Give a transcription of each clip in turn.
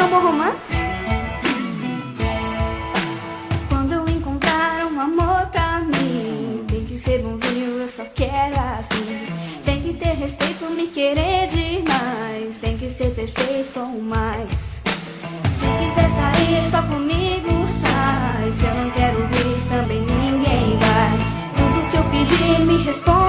Samba romance? Quando eu encontrar um amor pra mim, tem que ser bonzinho, eu só quero assim. Tem que ter respeito, me querer demais. Tem que ser perfeito ou mais. Se quiser sair só comigo, sai. Se eu não quero ir, também ninguém vai. Tudo que eu pedir, me responde.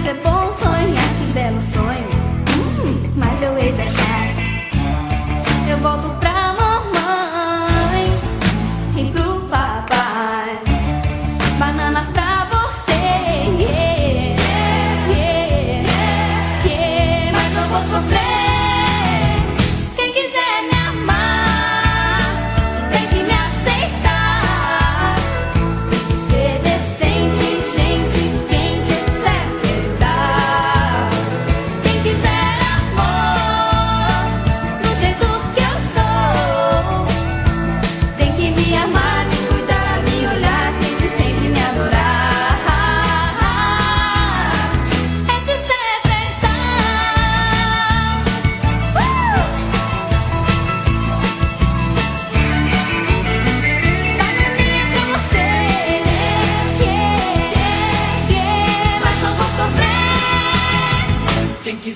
mas é bom sonhar, que belo sonho. Hum, mas eu hei de achar. Eu volto pra mamãe e pro papai. Banana pra você. Yeah, yeah, yeah, mas não vou sofrer.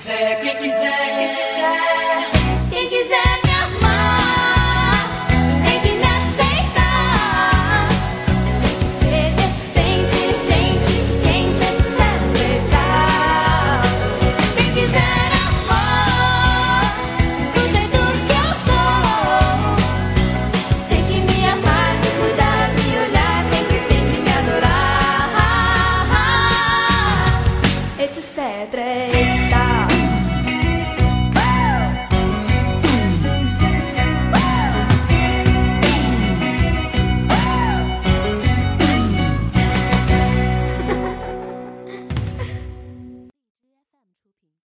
quiser, quem quiser, quem quiser, quem quiser.